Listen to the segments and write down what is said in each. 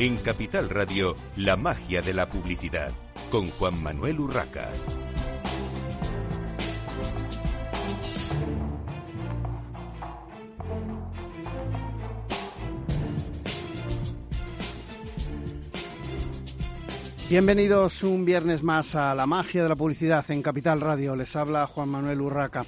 En Capital Radio, la magia de la publicidad, con Juan Manuel Urraca. Bienvenidos un viernes más a la magia de la publicidad en Capital Radio. Les habla Juan Manuel Urraca.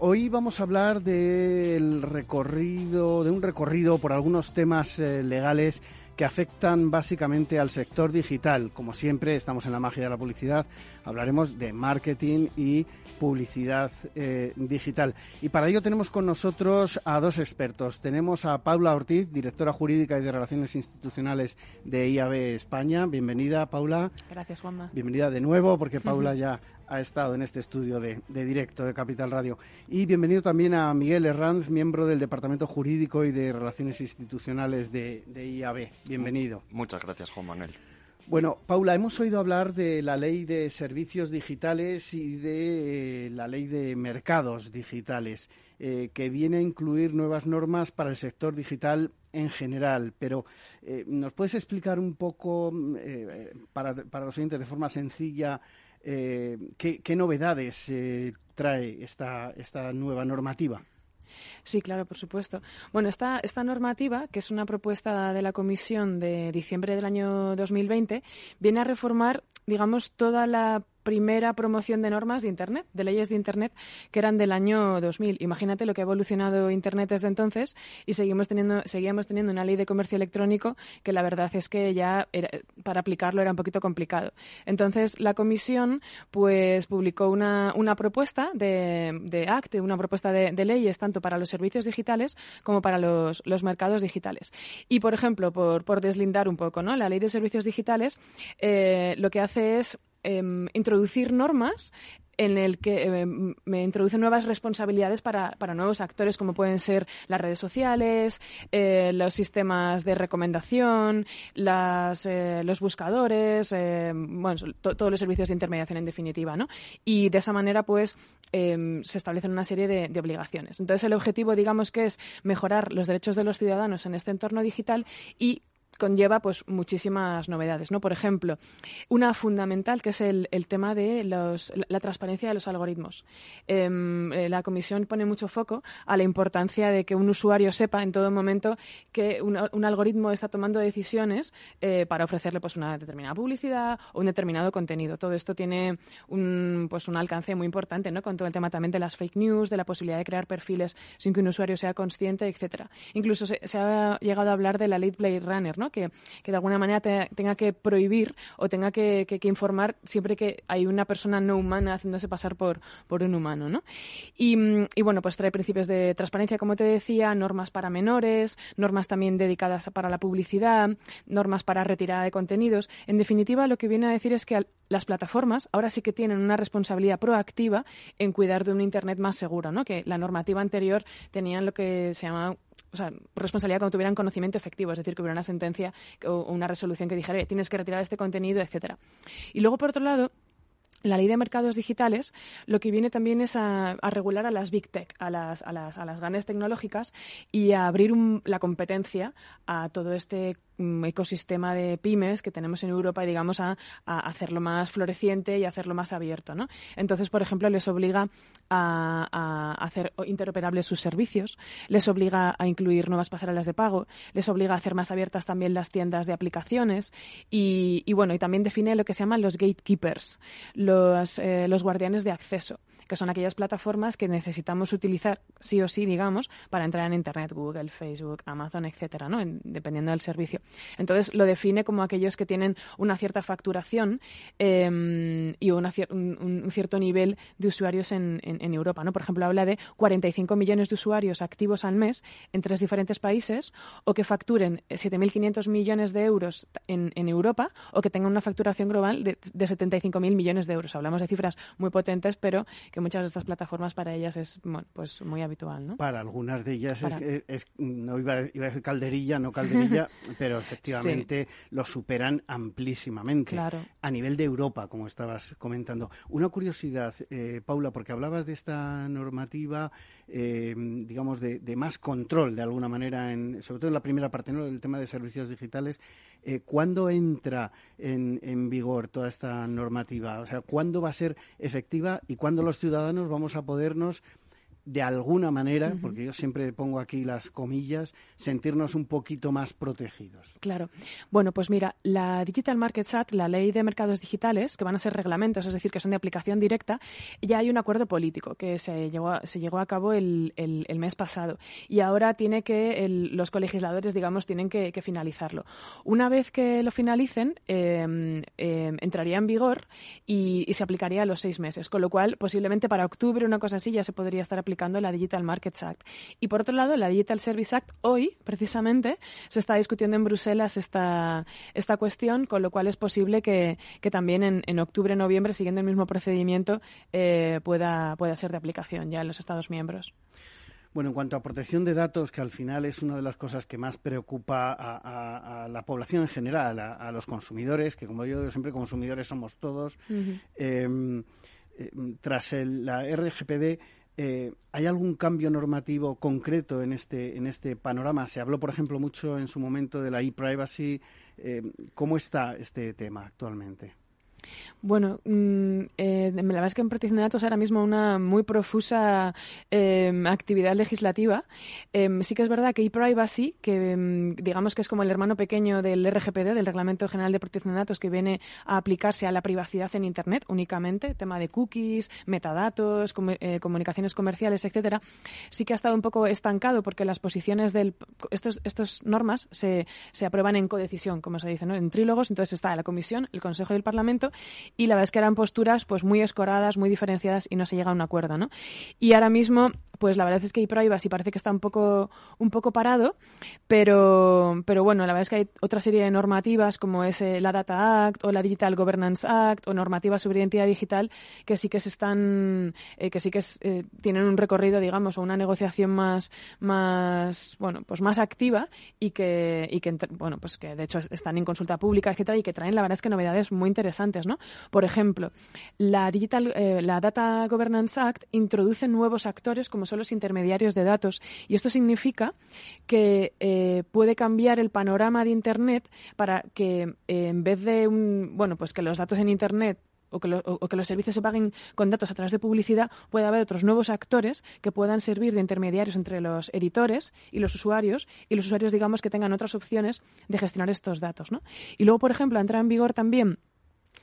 Hoy vamos a hablar del recorrido, de un recorrido por algunos temas eh, legales que afectan básicamente al sector digital. Como siempre, estamos en la magia de la publicidad, hablaremos de marketing y publicidad eh, digital. Y para ello tenemos con nosotros a dos expertos. Tenemos a Paula Ortiz, directora jurídica y de Relaciones Institucionales de IAB España. Bienvenida, Paula. Gracias, Juanma. Bienvenida de nuevo, porque Paula ya ha estado en este estudio de, directo de Capital Radio. Y bienvenido también a Miguel Herranz, miembro del Departamento Jurídico y de Relaciones Institucionales de, IAB. Bienvenido. Muchas gracias, Juan Manuel. Bueno, Paula, hemos oído hablar de la ley de servicios digitales y de eh, la ley de mercados digitales, eh, que viene a incluir nuevas normas para el sector digital en general. Pero, eh, ¿nos puedes explicar un poco, para, para los oyentes, de forma sencilla, eh, ¿qué, novedades eh, trae esta, esta nueva normativa? Sí, claro, por supuesto. Bueno, esta, esta normativa, que es una propuesta de la Comisión de diciembre del año 2020, viene a reformar, digamos, toda la primera promoción de normas de Internet, de leyes de Internet, que eran del año 2000. Imagínate lo que ha evolucionado Internet desde entonces y seguimos teniendo, seguíamos teniendo una ley de comercio electrónico que la verdad es que ya para aplicarlo era un poquito complicado. Entonces, la Comisión pues publicó una, una propuesta de, de una propuesta de, leyes tanto para los servicios digitales como para los, los mercados digitales. Y, por ejemplo, por, por deslindar un poco, ¿no? La ley de servicios digitales eh, lo que hace es Em, introducir normas en el que em, me introducen nuevas responsabilidades para, para, nuevos actores como pueden ser las redes sociales, eh, los sistemas de recomendación, las, eh, los buscadores, em, bueno, todos los servicios de intermediación en definitiva, ¿no? Y de esa manera, pues, se establecen una serie de, de, obligaciones. Entonces, el objetivo, digamos, que es mejorar los derechos de los ciudadanos en este entorno digital y conlleva pues muchísimas novedades, ¿no? Por ejemplo, una fundamental que es el, el tema de los, la, transparencia de los algoritmos. Em, eh, la comisión pone mucho foco a la importancia de que un usuario sepa en todo momento que un, un algoritmo está tomando decisiones eh, para ofrecerle pues una determinada publicidad o un determinado contenido. Todo esto tiene un, pues un alcance muy importante, ¿no? Con todo el tema también de las fake news, de la posibilidad de crear perfiles sin que un usuario sea consciente, etcétera. Incluso se, ha llegado a hablar de la late Blade Runner, ¿no? Que, de alguna manera tenga que prohibir o tenga que, informar siempre que hay una persona no humana haciéndose pasar por, un humano, ¿no? Y, bueno, pues trae principios de transparencia, como te decía, normas para menores, normas también dedicadas para la publicidad, normas para retirada de contenidos. En definitiva, lo que viene a decir es que las plataformas ahora sí que tienen una responsabilidad proactiva en cuidar de un Internet más seguro, ¿no? Que la normativa anterior tenían lo que se llama o sea, responsabilidad cuando tuvieran conocimiento efectivo, es decir, que hubiera una sentencia o una resolución que dijera, tienes que retirar este contenido, etcétera. Y luego, por otro lado, la ley de mercados digitales lo que viene también es a, regular a las big tech, a las, a las, a las grandes tecnológicas y a abrir la competencia a todo este ecosistema de pymes que tenemos en Europa y digamos a, hacerlo más floreciente y hacerlo más abierto. ¿no? Entonces, por ejemplo, les obliga a, hacer interoperables sus servicios, les obliga a incluir nuevas pasarelas de pago, les obliga a hacer más abiertas también las tiendas de aplicaciones y, y bueno, y también define lo que se llaman los gatekeepers. Eh, los, guardianes de acceso que son aquellas plataformas que necesitamos utilizar sí o sí, digamos, para entrar en Internet, Google, Facebook, Amazon, etcétera, ¿no? dependiendo del servicio. Entonces lo define como aquellos que tienen una cierta facturación em, y un, cierto nivel de usuarios en, Europa, ¿no? Por ejemplo, habla de 45 millones de usuarios activos al mes en tres diferentes países o que facturen 7.500 millones de euros en, Europa o que tengan una facturación global de, de 75.000 millones de euros. Hablamos de cifras muy potentes, pero que muchas de estas plataformas para ellas es pues muy habitual, ¿no? Para algunas de ellas es, no iba, a decir calderilla, no calderilla, pero efectivamente lo superan amplísimamente. Claro. A nivel de Europa, como estabas comentando. Una curiosidad, eh, Paula, porque hablabas de esta normativa eh, digamos, de, más control de alguna manera, en, sobre todo en la primera parte, ¿no? el tema de servicios digitales. Eh, ¿Cuándo entra en, en, vigor toda esta normativa? O sea, ¿cuándo va a ser efectiva y cuándo los ciudadanos vamos a podernos de alguna manera, porque yo siempre pongo aquí las comillas, sentirnos un poquito más protegidos. Claro. Bueno, pues mira, la Digital Markets Act, la ley de mercados digitales, que van a ser reglamentos, es decir, que son de aplicación directa, ya hay un acuerdo político que se llevó a, se llegó a cabo el, el, mes pasado y ahora tiene que los colegisladores, digamos, tienen que, finalizarlo. Una vez que lo finalicen, em, em, entraría en vigor y, y se aplicaría a los seis meses, con lo cual posiblemente para octubre una cosa así ya se podría estar aplicando la Digital Markets Act. Y por otro lado, la Digital Service Act, hoy, precisamente, se está discutiendo en Bruselas esta, esta cuestión, con lo cual es posible que, también en, en octubre, noviembre, siguiendo el mismo procedimiento, eh, pueda, pueda ser de aplicación ya en los Estados miembros. Bueno, en cuanto a protección de datos, que al final es una de las cosas que más preocupa a, la población en general, a, los consumidores, que como yo digo siempre, consumidores somos todos, em, eh, tras la RGPD eh, ¿Hay algún cambio normativo concreto en este, en este panorama? Se habló, por ejemplo, mucho en su momento de la e-privacy. Eh, ¿Cómo está este tema actualmente? Bueno, mm, eh, la verdad es que en protección de datos ahora mismo una muy profusa em, actividad legislativa. Em, sí que es verdad que ePrivacy, que em, digamos que es como el hermano pequeño del RGPD, del Reglamento General de Protección de Datos, que viene a aplicarse a la privacidad en Internet únicamente, tema de cookies, metadatos, eh, comunicaciones comerciales, etcétera, sí que ha estado un poco estancado porque las posiciones de estos, estos normas se, se aprueban en codecisión, como se dice, ¿no? en trílogos, entonces está la Comisión, el Consejo y el Parlamento y la verdad es que eran posturas pues muy escoradas, muy diferenciadas y no se llega a un acuerdo, ¿no? Y ahora mismo pues la verdad es que y parece que está un poco, un poco parado, pero, pero bueno, la verdad es que hay otra serie de normativas como es eh, la Data Act o la Digital Governance Act o normativas sobre identidad digital que sí que se están, eh, que sí que eh, tienen un recorrido, digamos, o una negociación más, más, bueno, pues más activa y que, y que, bueno, pues que de hecho están en consulta pública, etcétera, y que traen, la verdad es que novedades muy interesantes, ¿no? Por ejemplo, la Digital, la Data Governance Act introduce nuevos actores como son los intermediarios de datos. Y esto significa que eh, puede cambiar el panorama de Internet para que eh, en vez de un, bueno, pues que los datos en Internet o que, los servicios se paguen con datos a través de publicidad, puede haber otros nuevos actores que puedan servir de intermediarios entre los editores y los usuarios, y los usuarios, digamos, que tengan otras opciones de gestionar estos datos. ¿no? Y luego, por ejemplo, entra en vigor también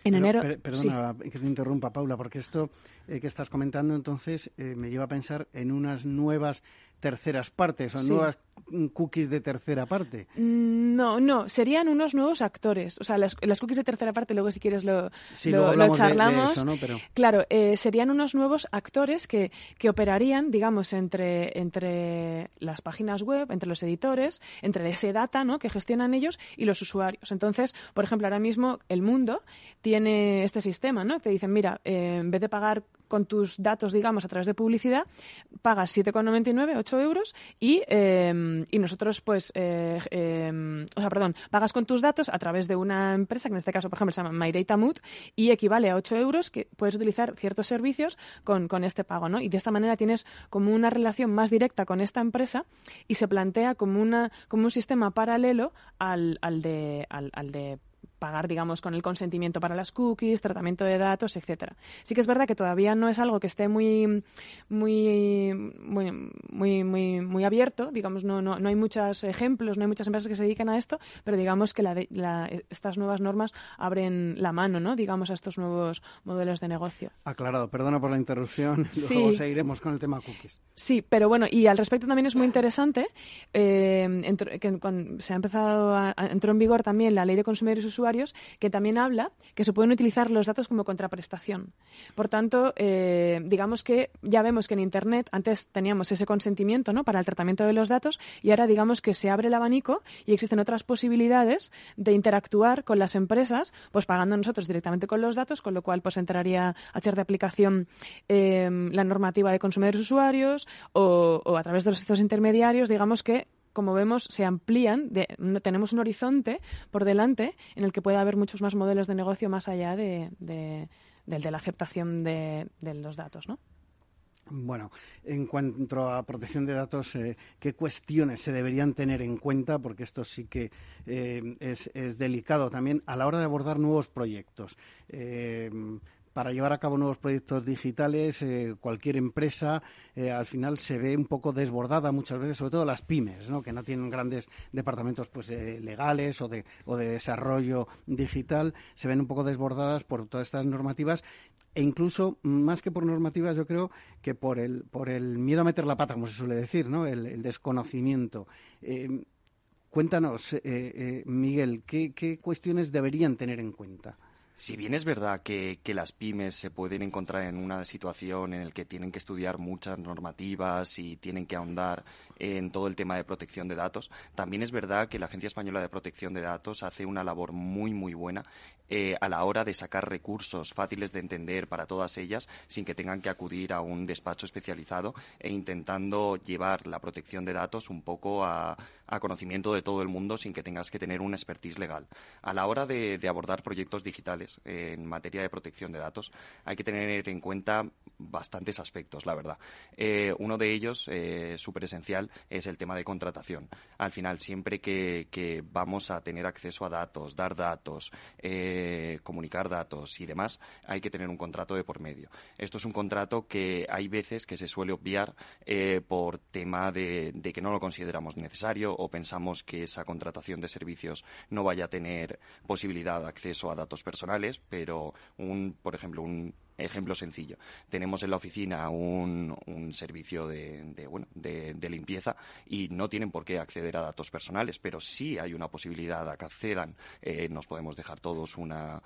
en enero. perdona que te interrumpa, Paula, porque esto eh, que estás comentando entonces eh, me lleva a pensar en unas nuevas terceras partes o nuevas cookies de tercera parte. Mm, no, no, serían unos nuevos actores. O sea, las, cookies de tercera parte, luego si quieres lo, lo, charlamos. Claro, eh, serían unos nuevos actores que, que operarían, digamos, entre, entre las páginas web, entre los editores, entre ese data ¿no? que gestionan ellos y los usuarios. Entonces, por ejemplo, ahora mismo el mundo tiene este sistema, ¿no? Te dicen, mira, eh, en vez de pagar con tus datos, digamos, a través de publicidad, pagas 7,99, 8 euros y, em, y nosotros, pues, eh, em, o sea, perdón, pagas con tus datos a través de una empresa, que en este caso, por ejemplo, se llama MyDataMood y equivale a 8 euros que puedes utilizar ciertos servicios con, con este pago, ¿no? Y de esta manera tienes como una relación más directa con esta empresa y se plantea como, una, como un sistema paralelo al, al de, al, al de pagar, digamos, con el consentimiento para las cookies, tratamiento de datos, etcétera. Sí que es verdad que todavía no es algo que esté muy, muy, muy, muy, muy, abierto, digamos, no, no, no hay muchos ejemplos, no hay muchas empresas que se dediquen a esto, pero digamos que la, estas nuevas normas abren la mano, ¿no? Digamos, a estos nuevos modelos de negocio. Aclarado, perdona por la interrupción, luego seguiremos con el tema cookies. Sí, pero bueno, y al respecto también es muy interesante eh, que cuando se ha empezado a, entró en vigor también la ley de consumidores y usuarios que también habla que se pueden utilizar los datos como contraprestación. Por tanto, eh, digamos que ya vemos que en Internet antes teníamos ese consentimiento ¿no? para el tratamiento de los datos y ahora digamos que se abre el abanico y existen otras posibilidades de interactuar con las empresas, pues pagando nosotros directamente con los datos, con lo cual pues entraría a de aplicación eh, la normativa de consumidores usuarios o, o a través de los estos intermediarios, digamos que como vemos, se amplían, tenemos un horizonte por delante en el que puede haber muchos más modelos de negocio más allá de, de la aceptación de, los datos, ¿no? Bueno, en cuanto a protección de datos, eh, ¿qué cuestiones se deberían tener en cuenta? Porque esto sí que eh, es, delicado también a la hora de abordar nuevos proyectos. Eh, para llevar a cabo nuevos proyectos digitales, cualquier empresa al final se ve un poco desbordada muchas veces, sobre todo las pymes, ¿no? que no tienen grandes departamentos pues, legales o de, o de desarrollo digital, se ven un poco desbordadas por todas estas normativas e incluso más que por normativas yo creo que por el por el miedo a meter la pata como se suele decir no el, desconocimiento. Eh, cuéntanos eh, eh, Miguel ¿qué, qué cuestiones deberían tener en cuenta si bien es verdad que, las pymes se pueden encontrar en una situación en la que tienen que estudiar muchas normativas y tienen que ahondar en todo el tema de protección de datos, también es verdad que la Agencia Española de Protección de Datos hace una labor muy, muy buena eh, a la hora de sacar recursos fáciles de entender para todas ellas sin que tengan que acudir a un despacho especializado e intentando llevar la protección de datos un poco a, a conocimiento de todo el mundo sin que tengas que tener una expertise legal. A la hora de, abordar proyectos digitales en materia de protección de datos, hay que tener en cuenta bastantes aspectos, la verdad. Eh, uno de ellos, eh, súper esencial, es el tema de contratación. Al final, siempre que, vamos a tener acceso a datos, dar datos, eh, comunicar datos y demás, hay que tener un contrato de por medio. Esto es un contrato que hay veces que se suele obviar por tema de que no lo consideramos necesario o pensamos que esa contratación de servicios no vaya a tener posibilidad de acceso a datos personales, pero un, por ejemplo, un ejemplo sencillo. Tenemos en la oficina un, servicio de, bueno, de, limpieza y no tienen por qué acceder a datos personales, pero sí hay una posibilidad de que accedan. Eh, nos podemos dejar todos una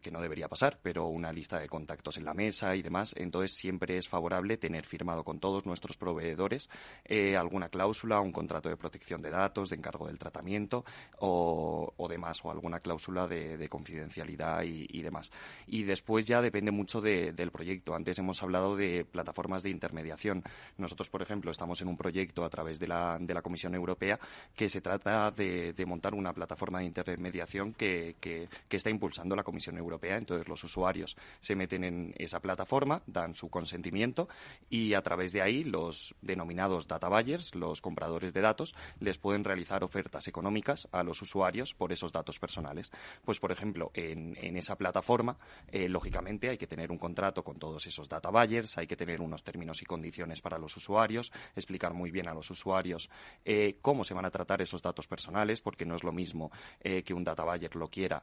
que no debería pasar, pero una lista de contactos en la mesa y demás. Entonces siempre es favorable tener firmado con todos nuestros proveedores eh, alguna cláusula, un contrato de protección de datos, de encargo del tratamiento o, demás, o alguna cláusula de, confidencialidad y, demás. Y después ya depende mucho del proyecto. Antes hemos hablado de plataformas de intermediación. Nosotros, por ejemplo, estamos en un proyecto a través de la, Comisión Europea que se trata de, montar una plataforma de intermediación que, que está impulsando la Comisión Europea. Entonces los usuarios se meten en esa plataforma, dan su consentimiento y a través de ahí los denominados data buyers, los compradores de datos, les pueden realizar ofertas económicas a los usuarios por esos datos personales. Pues por ejemplo, en, esa plataforma, eh, lógicamente hay que tener un contrato con todos esos data buyers, hay que tener unos términos y condiciones para los usuarios, explicar muy bien a los usuarios eh, cómo se van a tratar esos datos personales, porque no es lo mismo eh, que un data buyer lo quiera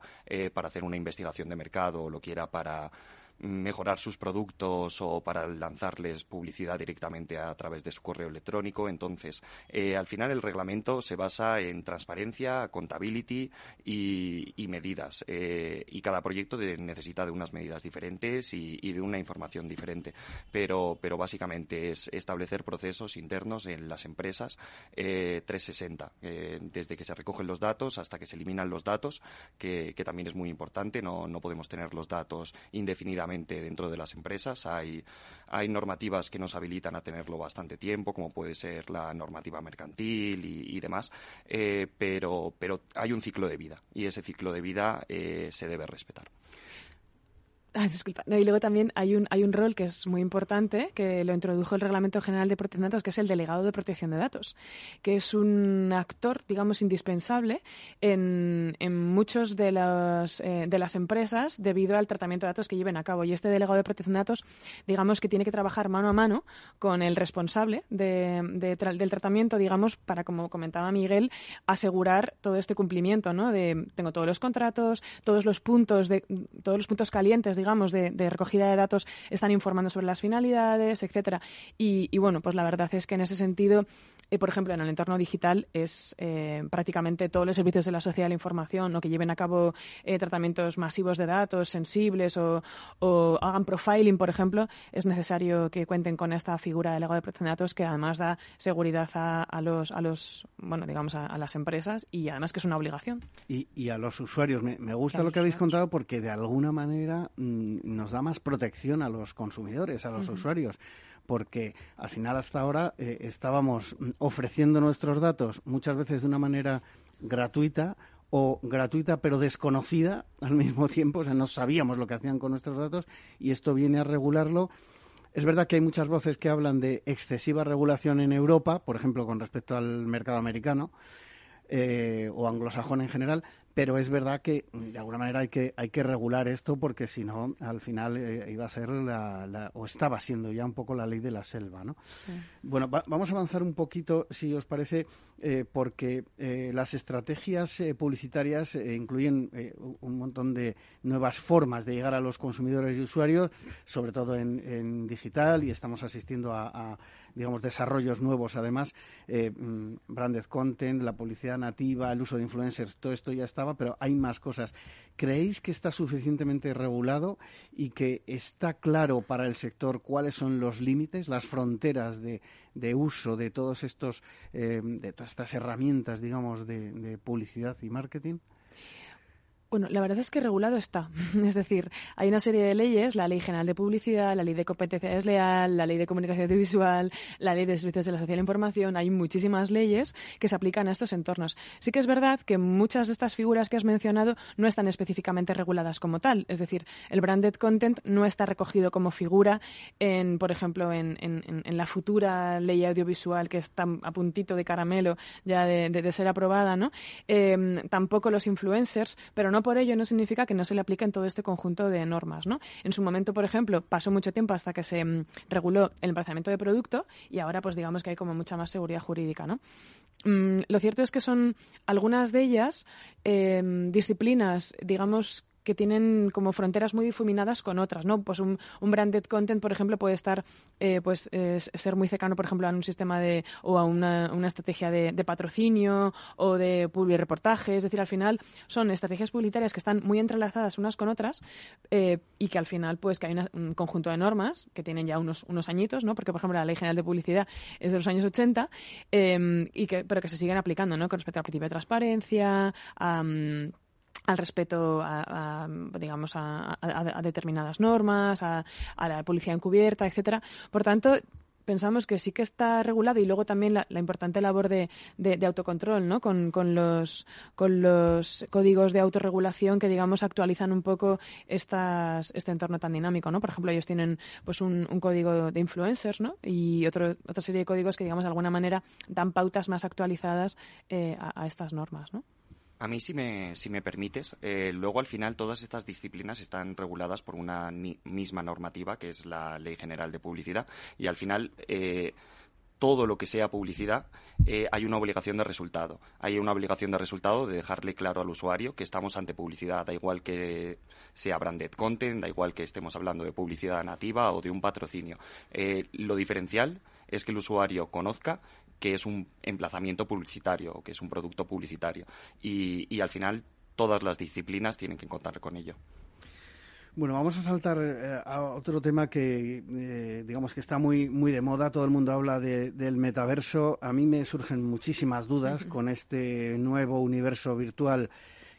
para hacer una investigación de mercado o lo quiera para mejorar sus productos o para lanzarles publicidad directamente a través de su correo electrónico. Entonces, eh, al final el reglamento se basa en transparencia, contability y, medidas. Eh, y cada proyecto necesita de unas medidas diferentes y, de una información diferente. Pero, pero básicamente es establecer procesos internos en las empresas 360, eh, desde que se recogen los datos hasta que se eliminan los datos, que, también es muy importante. No, no podemos tener los datos indefinidamente dentro de las empresas. Hay, hay normativas que nos habilitan a tenerlo bastante tiempo, como puede ser la normativa mercantil y, demás, eh, pero, pero hay un ciclo de vida y ese ciclo de vida eh, se debe respetar. Ah, disculpa. y luego también hay un, hay un rol que es muy importante, que lo introdujo el Reglamento General de Protección de Datos, que es el delegado de protección de datos, que es un actor, digamos, indispensable en, en muchos de, las, eh, de las empresas debido al tratamiento de datos que lleven a cabo. Y este delegado de protección de datos, digamos, que tiene que trabajar mano a mano con el responsable de, del tratamiento, digamos, para, como comentaba Miguel, asegurar todo este cumplimiento, ¿no? De, tengo todos los contratos, todos los puntos, de, todos los puntos calientes, digamos, de, recogida de datos están informando sobre las finalidades, etcétera. Y, bueno, pues la verdad es que en ese sentido, eh, por ejemplo, en el entorno digital es eh, prácticamente todos los servicios de la sociedad de la información o que lleven a cabo eh, tratamientos masivos de datos sensibles o, hagan profiling, por ejemplo, es necesario que cuenten con esta figura de legado de protección de datos que además da seguridad a, los, a los, bueno, digamos, a, las empresas y además que es una obligación. Y, a los usuarios. Me, gusta lo que habéis contado porque de alguna manera mm, Mm, nos da más protección a los consumidores, a los usuarios, porque al final hasta ahora eh, estábamos ofreciendo nuestros datos muchas veces de una manera gratuita o gratuita pero desconocida al mismo tiempo, o sea, no sabíamos lo que hacían con nuestros datos y esto viene a regularlo Es verdad que hay muchas voces que hablan de excesiva regulación en Europa, por ejemplo, con respecto al mercado americano. Eh, o anglosajón en general, pero es verdad que de alguna manera hay que hay que regular esto porque si no al final eh, iba a ser la, o estaba siendo ya un poco la ley de la selva no bueno vamos a avanzar un poquito si os parece eh, porque eh, las estrategias publicitarias incluyen un montón de nuevas formas de llegar a los consumidores y usuarios sobre todo en, digital y estamos asistiendo a, a digamos desarrollos nuevos además mm, branded content la publicidad nativa el uso de influencers todo esto ya está pero hay más cosas. ¿Creéis que está suficientemente regulado y que está claro para el sector cuáles son los límites, las fronteras de, uso de todos estos, eh, de todas estas herramientas, digamos, de publicidad y marketing? Bueno, la verdad es que regulado está. Es decir, hay una serie de leyes, la Ley General de Publicidad, la Ley de Competencia Desleal, la Ley de Comunicación Audiovisual, la Ley de Servicios de la Social Información, hay muchísimas leyes que se aplican a estos entornos. Sí que es verdad que muchas de estas figuras que has mencionado no están específicamente reguladas como tal. Es decir, el branded content no está recogido como figura en, por ejemplo, en, la futura ley audiovisual que está a puntito de caramelo ya de, ser aprobada, ¿no? Eh, tampoco los influencers, pero no por ello no significa que no se le apliquen todo este conjunto de normas. ¿no? En su momento, por ejemplo, pasó mucho tiempo hasta que se mm, reguló el emplazamiento de producto y ahora pues digamos que hay como mucha más seguridad jurídica. ¿no? Mm, lo cierto es que son algunas de ellas em, disciplinas, digamos, que tienen como fronteras muy difuminadas con otras, ¿no? Pues un, branded content, por ejemplo, puede estar, eh, pues, ser muy cercano, por ejemplo, a un sistema de, o a una, estrategia de, patrocinio o de public reportaje. Es decir, al final son estrategias publicitarias que están muy entrelazadas unas con otras eh, y que al final, pues, que hay un conjunto de normas que tienen ya unos, unos añitos, ¿no? Porque, por ejemplo, la Ley General de Publicidad es de los años 80, eh, y que, pero que se siguen aplicando, ¿no? Con respecto al principio de transparencia, a al respeto a, digamos a, determinadas normas, a, la policía encubierta, etcétera. Por tanto, pensamos que sí que está regulado y luego también la, importante labor de, autocontrol, ¿no? Con, los, con los códigos de autorregulación que, digamos, actualizan un poco estas, este entorno tan dinámico, ¿no? Por ejemplo, ellos tienen pues un, código de influencers, ¿no? Y otro, otra serie de códigos que, digamos, de alguna manera dan pautas más actualizadas eh, a estas normas, ¿no? A mí, si me, si me permites, eh, luego al final todas estas disciplinas están reguladas por una misma normativa, que es la Ley General de Publicidad, y al final eh, todo lo que sea publicidad eh, hay una obligación de resultado. Hay una obligación de resultado de dejarle claro al usuario que estamos ante publicidad, da igual que sea branded content, da igual que estemos hablando de publicidad nativa o de un patrocinio. lo diferencial es que el usuario conozca que es un emplazamiento publicitario, que es un producto publicitario. Y, al final todas las disciplinas tienen que contar con ello. Bueno, vamos a saltar eh, a otro tema que, eh, digamos, que está muy, muy de moda. Todo el mundo habla del metaverso. A mí me surgen muchísimas dudas con este nuevo universo virtual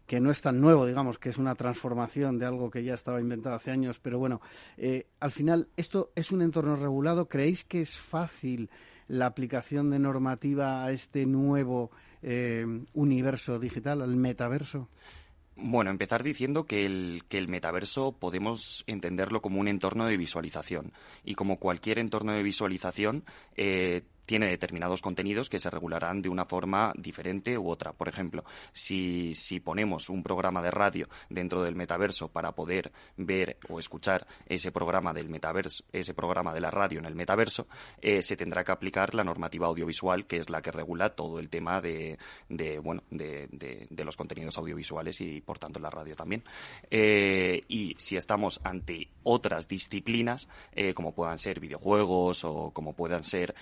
que no es tan nuevo, digamos, que es una transformación de algo que ya estaba inventado hace años. Pero bueno, eh, al final, ¿esto es un entorno regulado? ¿Creéis que es fácil la aplicación de normativa a este nuevo eh, universo digital, al metaverso? Bueno, empezar diciendo que el, que el metaverso podemos entenderlo como un entorno de visualización y como cualquier entorno de visualización eh, tiene determinados contenidos que se regularán de una forma diferente u otra. Por ejemplo, si, si ponemos un programa de radio dentro del metaverso para poder ver o escuchar ese programa del metaverso, ese programa de la radio en el metaverso, eh, se tendrá que aplicar la normativa audiovisual, que es la que regula todo el tema de, de bueno, de, los contenidos audiovisuales y, por tanto, la radio también. Eh, y si estamos ante otras disciplinas, eh, como puedan ser videojuegos o como puedan ser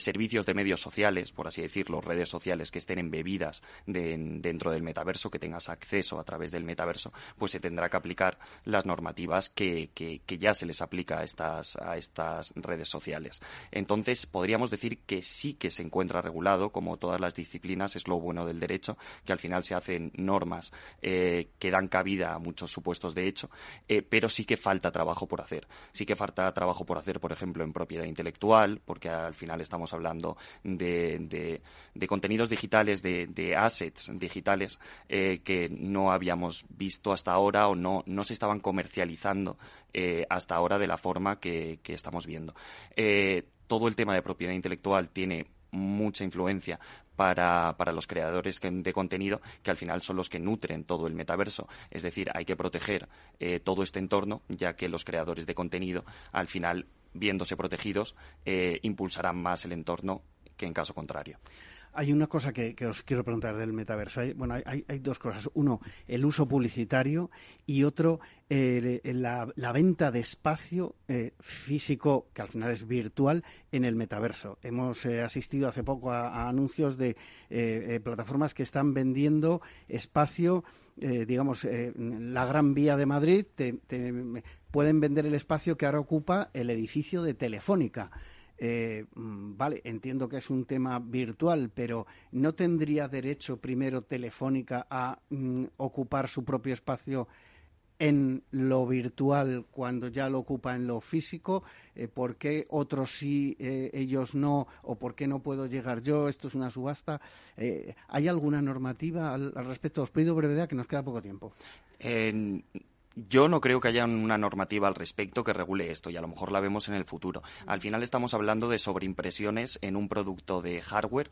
servicios de medios sociales, por así decirlo, redes sociales que estén embebidas dentro del metaverso, que tengas acceso a través del metaverso, pues se tendrá que aplicar las normativas que, que, ya se les aplica a estas, a estas redes sociales. Entonces, podríamos decir que sí que se encuentra regulado, como todas las disciplinas, es lo bueno del derecho, que al final se hacen normas eh, que dan cabida a muchos supuestos de hecho, eh, pero sí que falta trabajo por hacer. Sí que falta trabajo por hacer, por ejemplo, en propiedad intelectual, porque al final estamos hablando de, contenidos digitales, de, assets digitales eh, que no habíamos visto hasta ahora o no, no se estaban comercializando eh, hasta ahora de la forma que, estamos viendo. Eh, todo el tema de propiedad intelectual tiene mucha influencia para, para, los creadores de contenido, que al final son los que nutren todo el metaverso. Es decir, hay que proteger todo este entorno, ya que los creadores de contenido, al final, viéndose protegidos, impulsarán más el entorno que en caso contrario. Hay una cosa que, os quiero preguntar del metaverso. Hay, bueno, hay, dos cosas. Uno, el uso publicitario y otro, la, venta de espacio eh, físico, que al final es virtual, en el metaverso. Hemos eh, asistido hace poco a, anuncios de eh, plataformas que están vendiendo espacio, digamos, la Gran Vía de Madrid. Pueden vender el espacio que ahora ocupa el edificio de Telefónica. Eh, mm, vale, entiendo que es un tema virtual, pero ¿no tendría derecho primero Telefónica a mm, ocupar su propio espacio en lo virtual cuando ya lo ocupa en lo físico? Eh, ¿Por qué otros sí, eh, ellos no? ¿O por qué no puedo llegar yo? ¿Esto es una subasta? ¿Hay alguna normativa al, respecto? Os pido brevedad, que nos queda poco tiempo. Yo no creo que haya una normativa al respecto que regule esto y a lo mejor la vemos en el futuro. Al final estamos hablando de sobreimpresiones en un producto de hardware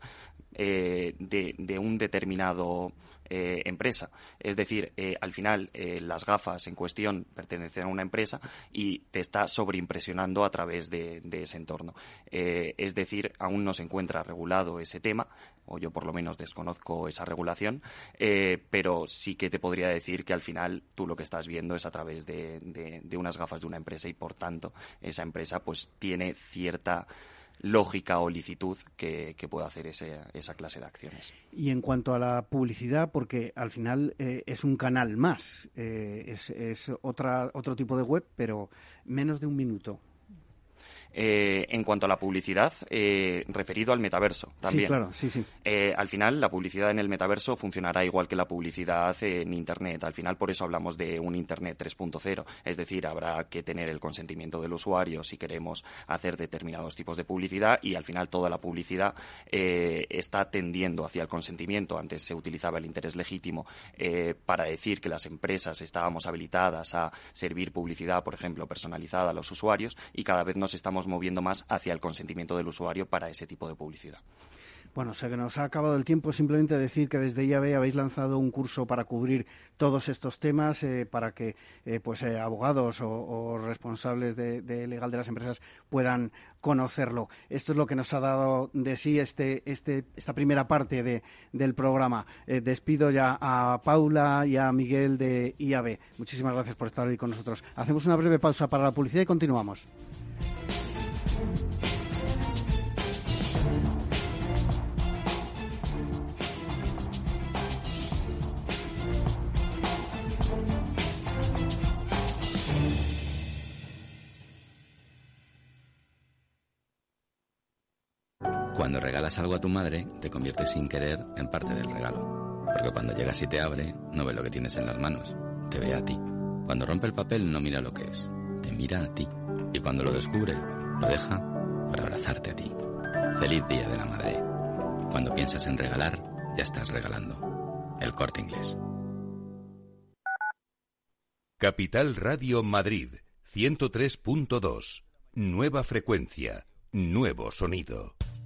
eh, de, un determinado eh, empresa. Es decir, eh, al final las gafas en cuestión pertenecen a una empresa y te está sobreimpresionando a través de, ese entorno. es decir, aún no se encuentra regulado ese tema, o yo por lo menos desconozco esa regulación, pero sí que te podría decir que al final tú lo que estás viendo es a través de, unas gafas de una empresa y por tanto esa empresa pues tiene cierta lógica o licitud que, pueda hacer ese, esa clase de acciones. Y en cuanto a la publicidad, porque al final eh, es un canal más, eh, es, es otra, otro tipo de web, pero menos de un minuto. Eh, en cuanto a la publicidad, eh, referido al metaverso también. Sí, claro, sí, sí. Eh, al final, la publicidad en el metaverso funcionará igual que la publicidad en Internet. Al final, por eso hablamos de un Internet 3.0. Es decir, habrá que tener el consentimiento del usuario si queremos hacer determinados tipos de publicidad y al final toda la publicidad está tendiendo hacia el consentimiento. Antes se utilizaba el interés legítimo para decir que las empresas estábamos habilitadas a servir publicidad, por ejemplo, personalizada a los usuarios y cada vez nos estamos moviendo más hacia el consentimiento del usuario para ese tipo de publicidad. Bueno, que nos ha acabado el tiempo. Simplemente decir que desde IAB habéis lanzado un curso para cubrir todos estos temas, eh, para que eh, pues eh, abogados o, responsables de, legal de las empresas puedan conocerlo. Esto es lo que nos ha dado de sí este, este, esta primera parte del programa. despido ya a Paula y a Miguel de IAB. Muchísimas gracias por estar hoy con nosotros. Hacemos una breve pausa para la publicidad y continuamos. Cuando regalas algo a tu madre, te conviertes sin querer en parte del regalo. Porque cuando llegas y te abre, no ve lo que tienes en las manos, te ve a ti. Cuando rompe el papel, no mira lo que es, te mira a ti. Y cuando lo descubre, lo deja para abrazarte a ti. Feliz Día de la Madre. Cuando piensas en regalar, ya estás regalando. El corte inglés. Capital Radio Madrid, 103.2. Nueva frecuencia, nuevo sonido.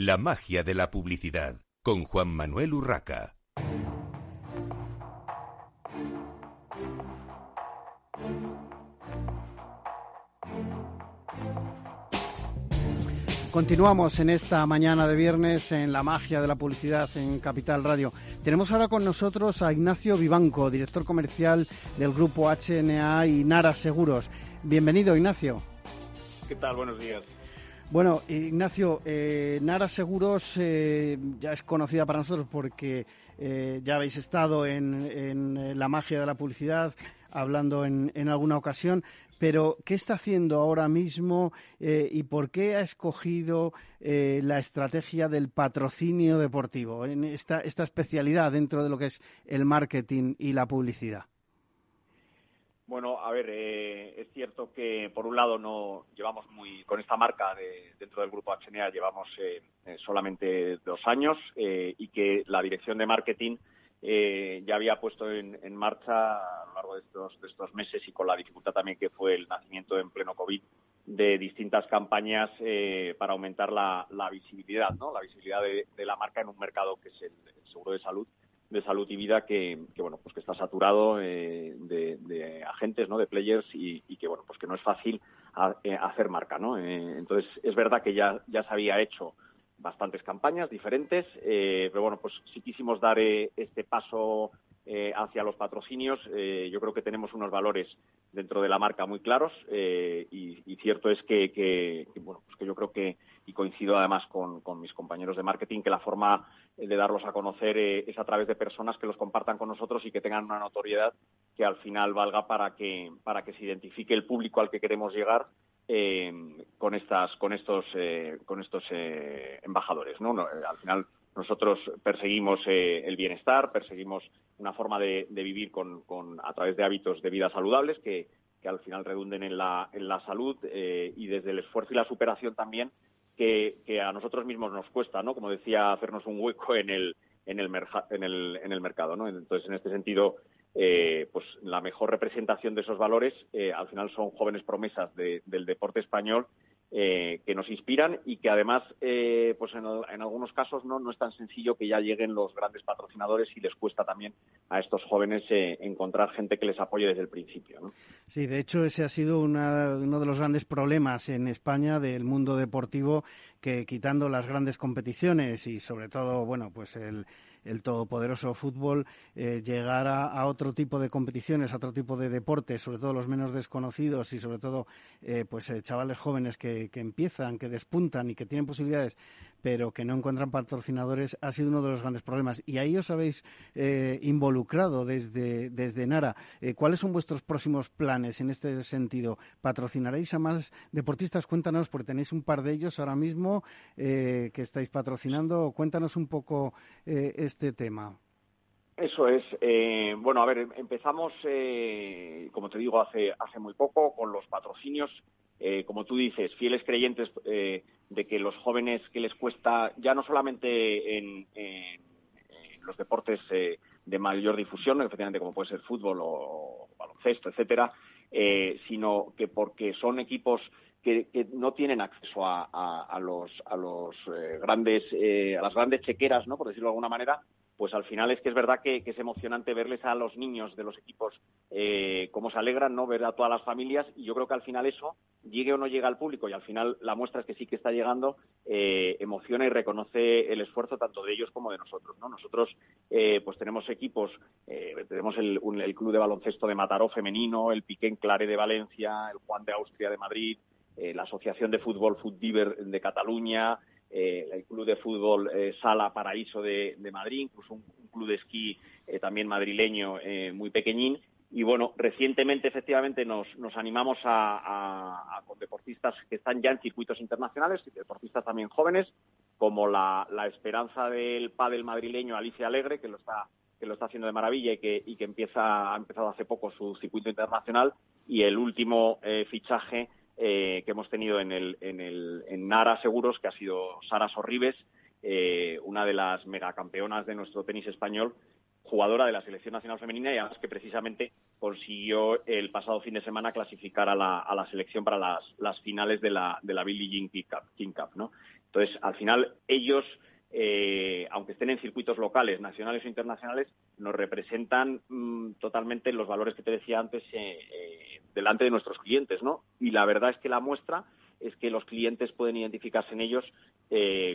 La magia de la publicidad con Juan Manuel Urraca. Continuamos en esta mañana de viernes en la magia de la publicidad en Capital Radio. Tenemos ahora con nosotros a Ignacio Vivanco, director comercial del grupo HNA y Nara Seguros. Bienvenido, Ignacio. ¿Qué tal? Buenos días. Bueno, Ignacio, eh, Nara Seguros eh, ya es conocida para nosotros porque eh, ya habéis estado en, la magia de la publicidad hablando en, alguna ocasión, pero ¿qué está haciendo ahora mismo y por qué ha escogido la estrategia del patrocinio deportivo, en esta especialidad dentro de lo que es el marketing y la publicidad? Bueno, a ver, eh, es cierto que por un lado no llevamos muy con esta marca de, dentro del grupo HNA llevamos eh, eh, solamente dos años y que la dirección de marketing ya había puesto en, marcha a lo largo de estos, de estos meses y con la dificultad también que fue el nacimiento en pleno COVID de distintas campañas para aumentar la, visibilidad, ¿no? La visibilidad de, la marca en un mercado que es el seguro de salud de salud y vida que, bueno pues que está saturado eh, de, agentes no de players y, que bueno pues que no es fácil eh, hacer marca no eh, entonces es verdad que ya ya se había hecho bastantes campañas diferentes pero bueno pues si quisimos dar este paso hacia los patrocinios. Yo creo que tenemos unos valores dentro de la marca muy claros y, cierto es que, que, bueno pues que yo creo que y coincido además con, mis compañeros de marketing que la forma de darlos a conocer eh, es a través de personas que los compartan con nosotros y que tengan una notoriedad que al final valga para que para que se identifique el público al que queremos llegar eh, con estas con estos eh, con estos embajadores no, al final nosotros perseguimos el bienestar perseguimos una forma de, vivir con, a través de hábitos de vida saludables que, que al final redunden en la, en la salud y desde el esfuerzo y la superación también que, a nosotros mismos nos cuesta, ¿no? Como decía, hacernos un hueco en el, en el, en el, en el mercado, ¿no? Entonces, en este sentido, eh, pues la mejor representación de esos valores eh, al final son jóvenes promesas del deporte español eh, que nos inspiran y que además, eh, pues en, algunos casos no, no es tan sencillo que ya lleguen los grandes patrocinadores y les cuesta también a estos jóvenes eh, encontrar gente que les apoye desde el principio. Sí, de hecho ese ha sido uno de los grandes problemas en España del mundo deportivo que quitando las grandes competiciones y sobre todo, bueno, pues el el todopoderoso fútbol eh, llegar a, otro tipo de competiciones, a otro tipo de deportes, sobre todo los menos desconocidos y sobre todo eh, pues eh, chavales jóvenes que, que, empiezan, que despuntan y que tienen posibilidades, pero que no encuentran patrocinadores, ha sido uno de los grandes problemas. Y ahí os habéis involucrado desde, desde Nara. ¿Cuáles son vuestros próximos planes en este sentido? ¿Patrocinaréis a más deportistas? Cuéntanos, porque tenéis un par de ellos ahora mismo que estáis patrocinando. Cuéntanos un poco este tema? Eso es. Eh, bueno, a ver, empezamos, eh, como te digo, hace, hace muy poco con los patrocinios. Eh, como tú dices, fieles creyentes de que los jóvenes que les cuesta, ya no solamente en, los deportes de mayor difusión, efectivamente como puede ser fútbol o baloncesto, etcétera, sino que porque son equipos que, no tienen acceso a, los, a los grandes, a las grandes chequeras, ¿no? Por decirlo de alguna manera, pues al final es que es verdad que, es emocionante verles a los niños de los equipos eh, cómo se alegran, ¿no? Ver a todas las familias y yo creo que al final eso, llegue o no llega al público y al final la muestra es que sí que está llegando, eh, emociona y reconoce el esfuerzo tanto de ellos como de nosotros, ¿no? Nosotros eh, pues tenemos equipos, tenemos el, Club de Baloncesto de Mataró femenino, el Piquén Clare de Valencia, el Juan de Austria de Madrid, la Asociación de Fútbol Futdiver de Cataluña, eh, el club de fútbol eh, Sala Paraíso de, Madrid, incluso un, club de esquí eh, también madrileño muy pequeñín. Y bueno, recientemente efectivamente nos, animamos a, con deportistas que están ya en circuitos internacionales, deportistas también jóvenes, como la, esperanza del pádel madrileño Alicia Alegre, que lo está que lo está haciendo de maravilla y que, y que empieza, ha empezado hace poco su circuito internacional, y el último fichaje eh, que hemos tenido en, el, en, el, en Nara Seguros, que ha sido Sara Sorribes, eh, una de las megacampeonas de nuestro tenis español, jugadora de la Selección Nacional Femenina y además que precisamente consiguió el pasado fin de semana clasificar a la, a la selección para las, las finales de la, de la Billie Jean King Cup. ¿no? Entonces, al final, ellos, eh, aunque estén en circuitos locales, nacionales o internacionales, nos representan mm, totalmente los valores que te decía antes eh, eh, delante de nuestros clientes, ¿no? Y la verdad es que la muestra es que los clientes pueden identificarse en ellos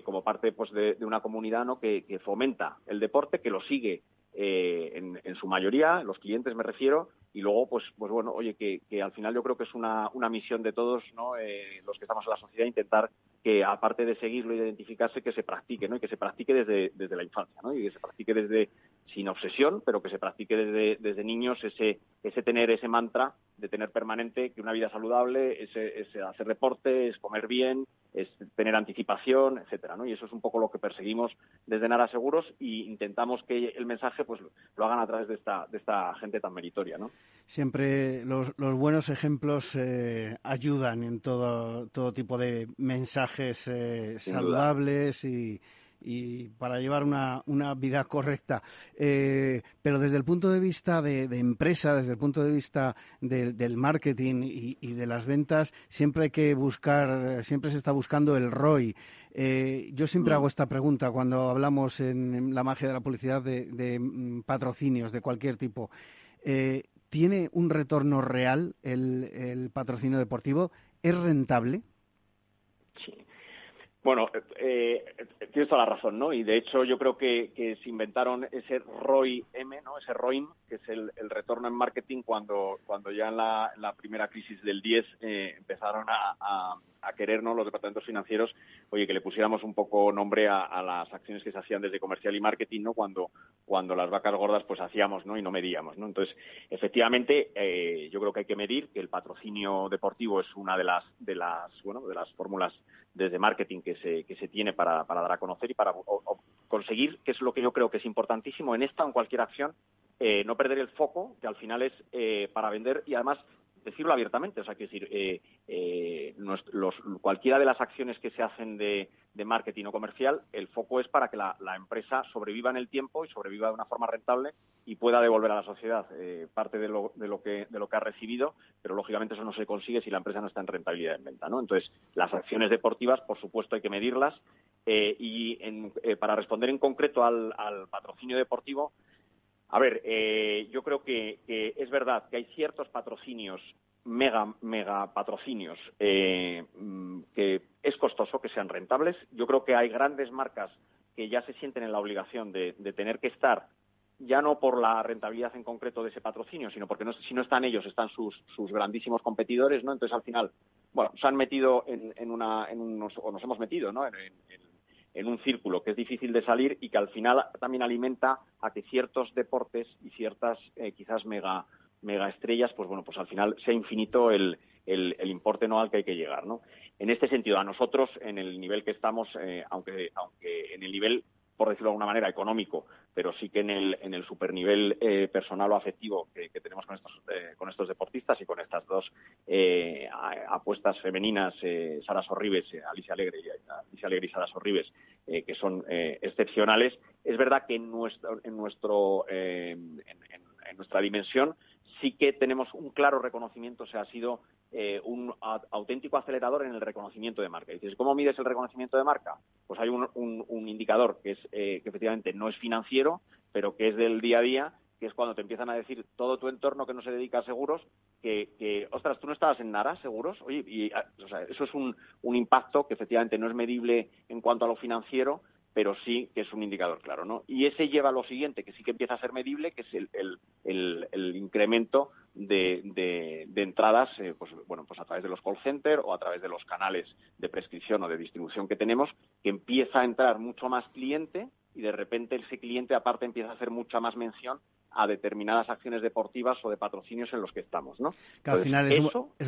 como parte pues, de, una comunidad ¿no? que, fomenta el deporte, que lo sigue en, en, su mayoría, los clientes me refiero, y luego, pues, pues bueno, oye, que, que al final yo creo que es una, una misión de todos, ¿no? Eh, los que estamos en la sociedad, intentar que, aparte de seguirlo y identificarse, que se practique, ¿no? Y que se practique desde, desde la infancia, ¿no? Y que se practique desde, sin obsesión, pero que se practique desde, desde niños ese, ese tener ese mantra de tener permanente que una vida saludable es, es hacer deporte, es comer bien, es tener anticipación, etcétera, ¿no? Y eso es un poco lo que perseguimos desde Nara Seguros y intentamos que el mensaje pues lo hagan a través de esta, de esta gente tan meritoria, ¿no? Siempre los, los buenos ejemplos eh, ayudan en todo, todo tipo de mensajes eh, saludables y, y para llevar una, una vida correcta. Eh, pero desde el punto de vista de, empresa, desde el punto de vista del marketing y, de las ventas, siempre hay que buscar, siempre se está buscando el ROI. Eh, yo siempre mm. hago esta pregunta cuando hablamos en, la magia de la publicidad de, mm, patrocinios de cualquier tipo. Eh, ¿Tiene un retorno real el, el patrocinio deportivo? ¿Es rentable? Sí. Bueno, eh, tienes toda la razón, ¿no? Y de hecho yo creo que, se inventaron ese ROI-M, ¿no? Ese ROIM, que es el, retorno en marketing cuando, cuando ya en la, primera crisis del 10 eh, empezaron a, a, querernos los departamentos financieros, oye, que le pusiéramos un poco nombre a, las acciones que se hacían desde comercial y marketing, ¿no? Cuando, cuando las vacas gordas pues hacíamos, ¿no? Y no medíamos, ¿no? Entonces, efectivamente, eh, yo creo que hay que medir que el patrocinio deportivo es una de las, de las, bueno, de las fórmulas desde marketing que se, que se tiene para, para dar a conocer y para conseguir, que es lo que yo creo que es importantísimo en esta o en cualquier acción, eh, no perder el foco, que al final es eh, para vender y además decirlo abiertamente, o sea, que decir, eh, eh cualquiera de las acciones que se hacen de, marketing o comercial, el foco es para que la, empresa sobreviva en el tiempo y sobreviva de una forma rentable y pueda devolver a la sociedad eh, parte de lo, de, lo que, de lo que ha recibido, pero lógicamente eso no se consigue si la empresa no está en rentabilidad en venta, ¿no? Entonces, las acciones deportivas, por supuesto, hay que medirlas eh, y en, eh, para responder en concreto al patrocinio deportivo, a ver, eh, yo creo que, es verdad que hay ciertos patrocinios, mega, mega patrocinios, eh, mm, que es costoso que sean rentables. Yo creo que hay grandes marcas que ya se sienten en la obligación de, tener que estar ya no por la rentabilidad en concreto de ese patrocinio, sino porque si no están ellos, están sus, grandísimos competidores, ¿no? Entonces, al final, bueno, se han metido en, una, en unos, o nos hemos metido, ¿no? En, en un círculo que es difícil de salir y que al final también alimenta a que ciertos deportes y ciertas eh, quizás mega mega estrellas, pues bueno, pues al final sea infinito el, el, importe no al que hay que llegar, ¿no? En este sentido, a nosotros, en el nivel que estamos, eh, aunque, aunque en el nivel por decirlo de alguna manera, económico, pero sí que en el, en el supernivel eh, personal o afectivo que, tenemos con estos, eh, con estos deportistas y con estas dos eh, apuestas femeninas, Sara Sorribes, Alicia Alegre, Alicia Alegre y Sara Sorribes, que son excepcionales, es verdad que en, nuestro, en, nuestro, en nuestra dimensión sí que tenemos un claro reconocimiento, o sea, ha sido eh, un auténtico acelerador en el reconocimiento de marca. Y dices, ¿cómo mides el reconocimiento de marca? Pues hay un, indicador que es eh, que efectivamente no es financiero, pero que es del día a día, que es cuando te empiezan a decir todo tu entorno que no se dedica a seguros, que, ostras, tú no estabas en Nara, seguros, oye, y, ah, eso es un, un impacto que efectivamente no es medible en cuanto a lo financiero, pero sí que es un indicador claro, ¿no? Y ese lleva a lo siguiente, que sí que empieza a ser medible, que es el, incremento de, entradas, eh, pues, bueno, pues a través de los call centers o a través de los canales de prescripción o de distribución que tenemos, que empieza a entrar mucho más cliente y de repente ese cliente aparte empieza a hacer mucha más mención a determinadas acciones deportivas o de patrocinios en los que estamos, ¿no? Que al final es,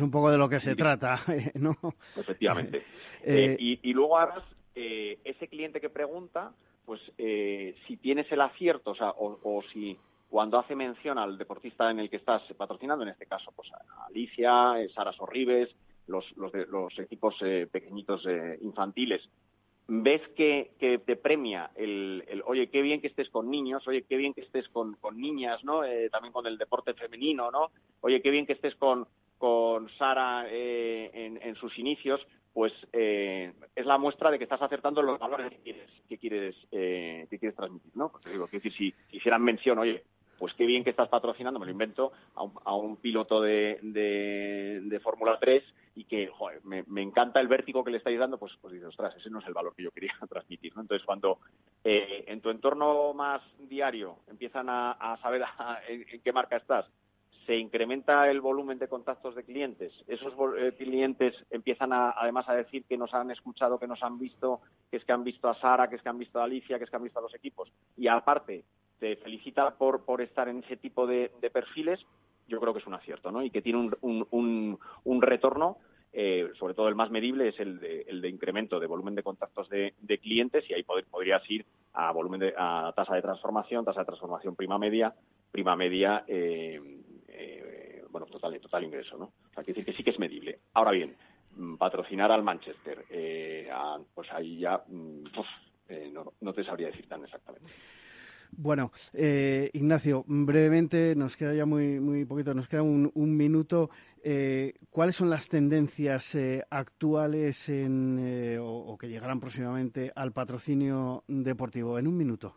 un, poco de lo que se trata, ¿no? Efectivamente. Eh, y, y, luego además eh, ese cliente que pregunta, pues eh, si tienes el acierto, o, si cuando hace mención al deportista en el que estás patrocinando, en este caso, pues Alicia, eh, Sara Sorribes, los, los, equipos pequeñitos infantiles, ves que, te premia el, oye, qué bien que estés con niños, oye, qué bien que estés con, niñas, ¿no? también con el deporte femenino, ¿no? Oye, qué bien que estés con, con Sara en, en, sus inicios, pues eh, es la muestra de que estás acertando los valores que quieres, que quieres, eh, que quieres transmitir, ¿no? Porque digo, decir, si hicieran mención, oye, pues qué bien que estás patrocinando, me lo invento, a un, piloto de, de, Fórmula 3 y que, me, encanta el vértigo que le estáis dando, pues, pues dices, ostras, ese no es el valor que yo quería transmitir, ¿no? Entonces, cuando eh, en tu entorno más diario empiezan a, saber en, qué marca estás, se incrementa el volumen de contactos de clientes. Esos eh, clientes empiezan además a decir que nos han escuchado, que nos han visto, que es que han visto a Sara, que es que han visto a Alicia, que es que han visto a los equipos. Y aparte, te felicita por, por estar en ese tipo de, perfiles, yo creo que es un acierto, ¿no? Y que tiene un, un, un, retorno, eh, sobre todo el más medible, es el de, el de incremento de volumen de contactos de, clientes y ahí podrías ir a volumen de, a tasa de transformación, tasa de transformación prima media, prima media eh, eh, bueno, total, total ingreso, ¿no? O sea, quiere decir que sí que es medible. Ahora bien, mm, patrocinar al Manchester, eh, pues ahí ya mm, eh, no, te sabría decir tan exactamente. Bueno, Ignacio, brevemente, nos queda ya muy, muy poquito, nos queda un, minuto. ¿Cuáles son las tendencias actuales en, o, que llegarán próximamente al patrocinio deportivo? En un minuto.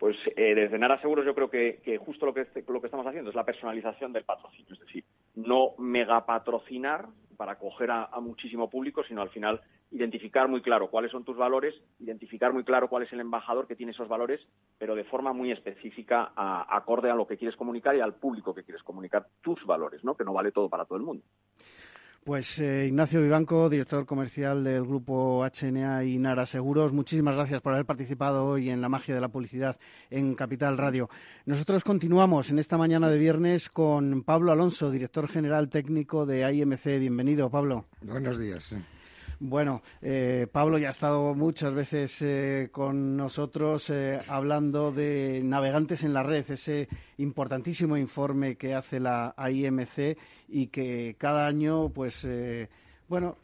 Pues eh, desde Nara Seguros yo creo que, justo lo que, lo que estamos haciendo es la personalización del patrocinio, es decir, no mega patrocinar para acoger a, muchísimo público, sino al final identificar muy claro cuáles son tus valores, identificar muy claro cuál es el embajador que tiene esos valores, pero de forma muy específica, acorde a lo que quieres comunicar y al público que quieres comunicar tus valores, ¿no? Que no vale todo para todo el mundo. Pues eh, Ignacio Vivanco, director comercial del grupo HNA y Nara Seguros, muchísimas gracias por haber participado hoy en la magia de la publicidad en Capital Radio. Nosotros continuamos en esta mañana de viernes con Pablo Alonso, director general técnico de IMC. Bienvenido, Pablo. Buenos días. Bueno, eh, Pablo ya ha estado muchas veces eh, con nosotros eh, hablando de navegantes en la red, ese importantísimo informe que hace la IMC y que cada año, pues, bueno,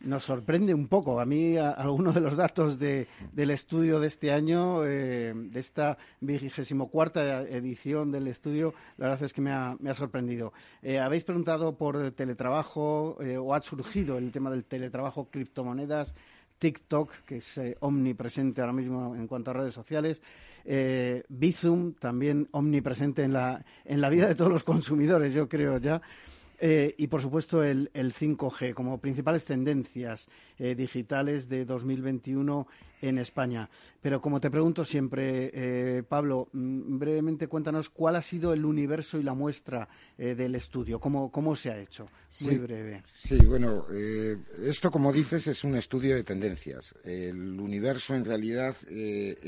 nos sorprende un poco. A mí, algunos de los datos de, del estudio de este año, eh, de esta vigésimo cuarta edición del estudio, la verdad es que me ha, sorprendido. Eh, habéis preguntado por teletrabajo eh, o ha surgido el tema del teletrabajo, criptomonedas, TikTok, que es omnipresente ahora mismo en cuanto a redes sociales. Bizum, también omnipresente en la, en la vida de todos los consumidores, yo creo ya. Eh, y por supuesto el, 5G como principales tendencias eh, digitales de 2021 en España. Pero como te pregunto siempre, eh, Pablo, mm, brevemente cuéntanos cuál ha sido el universo y la muestra del estudio, cómo, cómo se ha hecho. Muy breve. Sí, bueno, esto como dices es un estudio de tendencias. El universo en realidad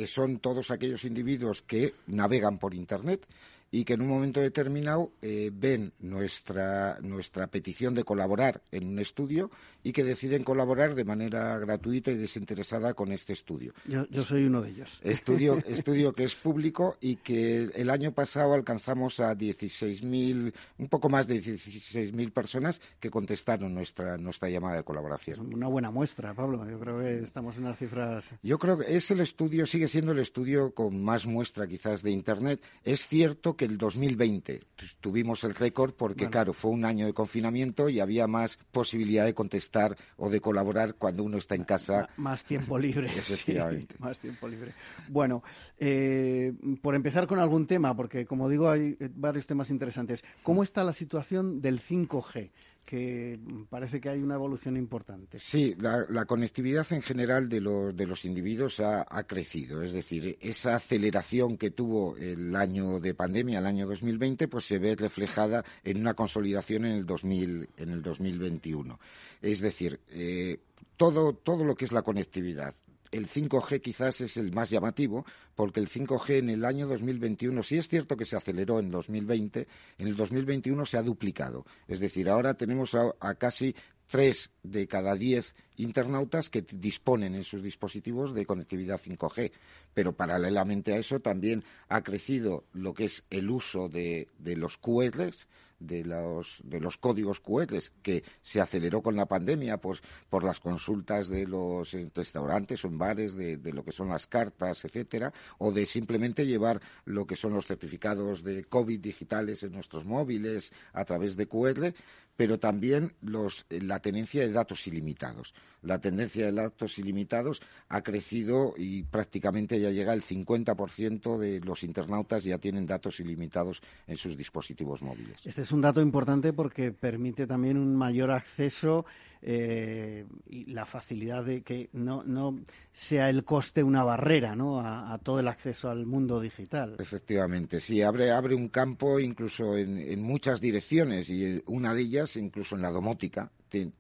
son todos aquellos individuos que navegan por Internet y que en un momento determinado eh, ven nuestra, nuestra petición de colaborar en un estudio y que deciden colaborar de manera gratuita y desinteresada con este estudio. Yo, yo soy uno de ellos. Estudio, estudio que es público y que el año pasado alcanzamos a 16.000, un poco más de 16.000 personas que contestaron nuestra, nuestra llamada de colaboración. Una buena muestra, Pablo. Yo creo que estamos en unas cifras. Yo creo que es el estudio, sigue siendo el estudio con más muestra quizás de Internet. Es cierto que el 2020 tuvimos el récord porque, claro, fue un año de confinamiento y había más posibilidad de contestar o de colaborar cuando uno está en casa. más tiempo libre. más tiempo libre. Bueno, eh, por empezar con algún tema, porque como digo, hay varios temas interesantes. ¿Cómo está la situación del 5G? Que parece que hay una evolución importante. Sí, la, conectividad en general de los, de los individuos ha, crecido. Es decir, esa aceleración que tuvo el año de pandemia, el año 2020, pues se ve reflejada en una consolidación en el, 2000, en el 2021. Es decir, eh, todo, todo lo que es la conectividad, el 5G quizás es el más llamativo, porque el 5G en el año 2021, sí es cierto que se aceleró en 2020, en el 2021 se ha duplicado. Es decir, ahora tenemos a, casi tres de cada diez internautas que disponen en sus dispositivos de conectividad 5G. Pero paralelamente a eso también ha crecido lo que es el uso de, de los QRs, de los, de los códigos QR que se aceleró con la pandemia pues, por las consultas de los restaurantes o en bares de, de lo que son las cartas, etcétera, o de simplemente llevar lo que son los certificados de COVID digitales en nuestros móviles a través de QR, pero también los, la tenencia de datos ilimitados. La tendencia de datos ilimitados ha crecido y prácticamente ya llega el 50% de los internautas ya tienen datos ilimitados en sus dispositivos móviles. Este es un dato importante porque permite también un mayor acceso eh, y la facilidad de que no, no sea el coste una barrera ¿no? a, todo el acceso al mundo digital. Efectivamente, sí, abre, abre un campo incluso en, en muchas direcciones y una de ellas incluso en la domótica.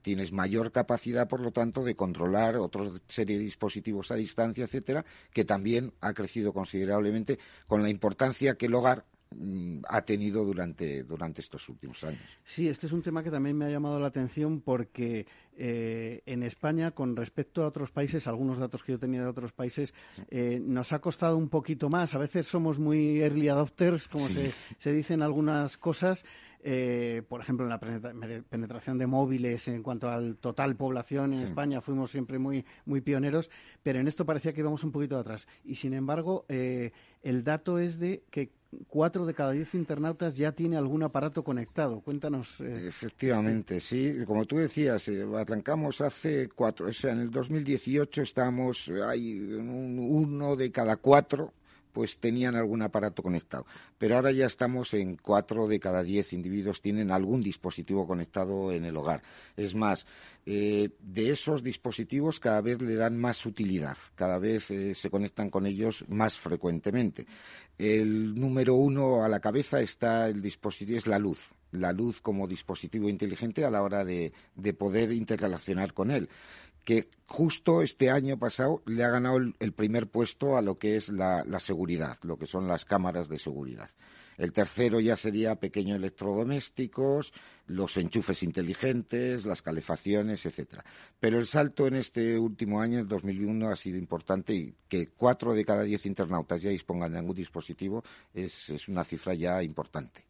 Tienes mayor capacidad, por lo tanto, de controlar otra serie de dispositivos a distancia, etcétera, que también ha crecido considerablemente con la importancia que el hogar ha tenido durante, durante estos últimos años. Sí, este es un tema que también me ha llamado la atención porque eh, en España, con respecto a otros países, algunos datos que yo tenía de otros países, eh, nos ha costado un poquito más. A veces somos muy early adopters, como se, se dicen algunas cosas. Eh, por ejemplo, en la penetración de móviles en cuanto al total población en España fuimos siempre muy, muy pioneros, pero en esto parecía que íbamos un poquito atrás. Y sin embargo, eh, el dato es de que cuatro de cada diez internautas ya tiene algún aparato conectado. Cuéntanos. Eh, Efectivamente, sí. Como tú decías, eh, arrancamos hace cuatro. O sea, en el 2018 estamos, hay un, uno de cada cuatro pues tenían algún aparato conectado. Pero ahora ya estamos en cuatro de cada diez individuos tienen algún dispositivo conectado en el hogar. Es más, eh, de esos dispositivos cada vez le dan más utilidad, cada vez eh, se conectan con ellos más frecuentemente. El número uno a la cabeza está el dispositivo, es la luz. La luz como dispositivo inteligente a la hora de poder interrelacionar con él que justo este año pasado le ha ganado el, primer puesto a lo que es la, seguridad, lo que son las cámaras de seguridad. El tercero ya sería pequeños electrodomésticos, los enchufes inteligentes, las calefacciones, etcétera. Pero el salto en este último año, el 2001, ha sido importante y que cuatro de cada diez internautas ya dispongan de algún dispositivo es una cifra ya importante.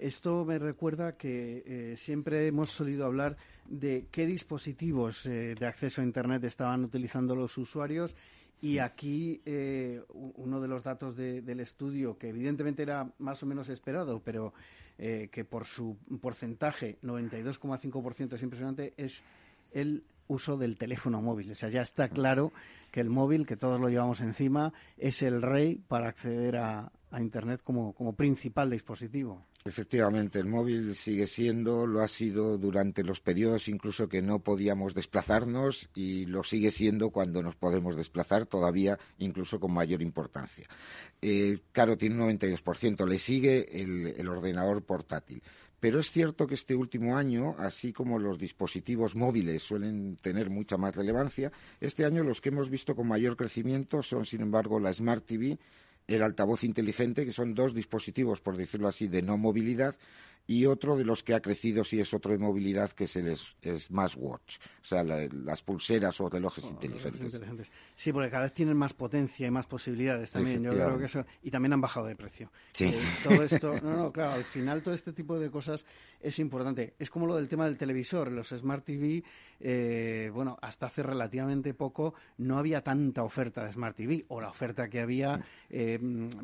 Esto me recuerda que eh, siempre hemos solido hablar de qué dispositivos eh, de acceso a Internet estaban utilizando los usuarios. Y aquí eh, uno de los datos del estudio, que evidentemente era más o menos esperado, pero que por su porcentaje, 92,5% es impresionante, es el uso del teléfono móvil. O sea, ya está claro que el móvil, que todos lo llevamos encima, es el rey para acceder a, a Internet como, como principal dispositivo. Efectivamente, el móvil sigue siendo, lo ha sido durante los periodos incluso que no podíamos desplazarnos y lo sigue siendo cuando nos podemos desplazar, todavía incluso con mayor importancia. Eh, claro, tiene un 92%, le sigue el, el ordenador portátil. Pero es cierto que este último año, así como los dispositivos móviles suelen tener mucha más relevancia, este año los que hemos visto con mayor crecimiento son, sin embargo, la Smart TV, el altavoz inteligente, que son dos dispositivos, por decirlo así, de no movilidad, y otro de los que ha crecido sí es otro de movilidad que es el Smartwatch, o sea, las pulseras o relojes, inteligentes. Sí, porque cada vez tienen más potencia y más posibilidades también. Yo creo que eso y también han bajado de precio. Sí. Eh, todo esto, no, no, claro, al final todo este tipo de cosas es importante. Es como lo del tema del televisor, los Smart TV. Eh, bueno, hasta hace relativamente poco no había tanta oferta de Smart TV o la oferta que había eh,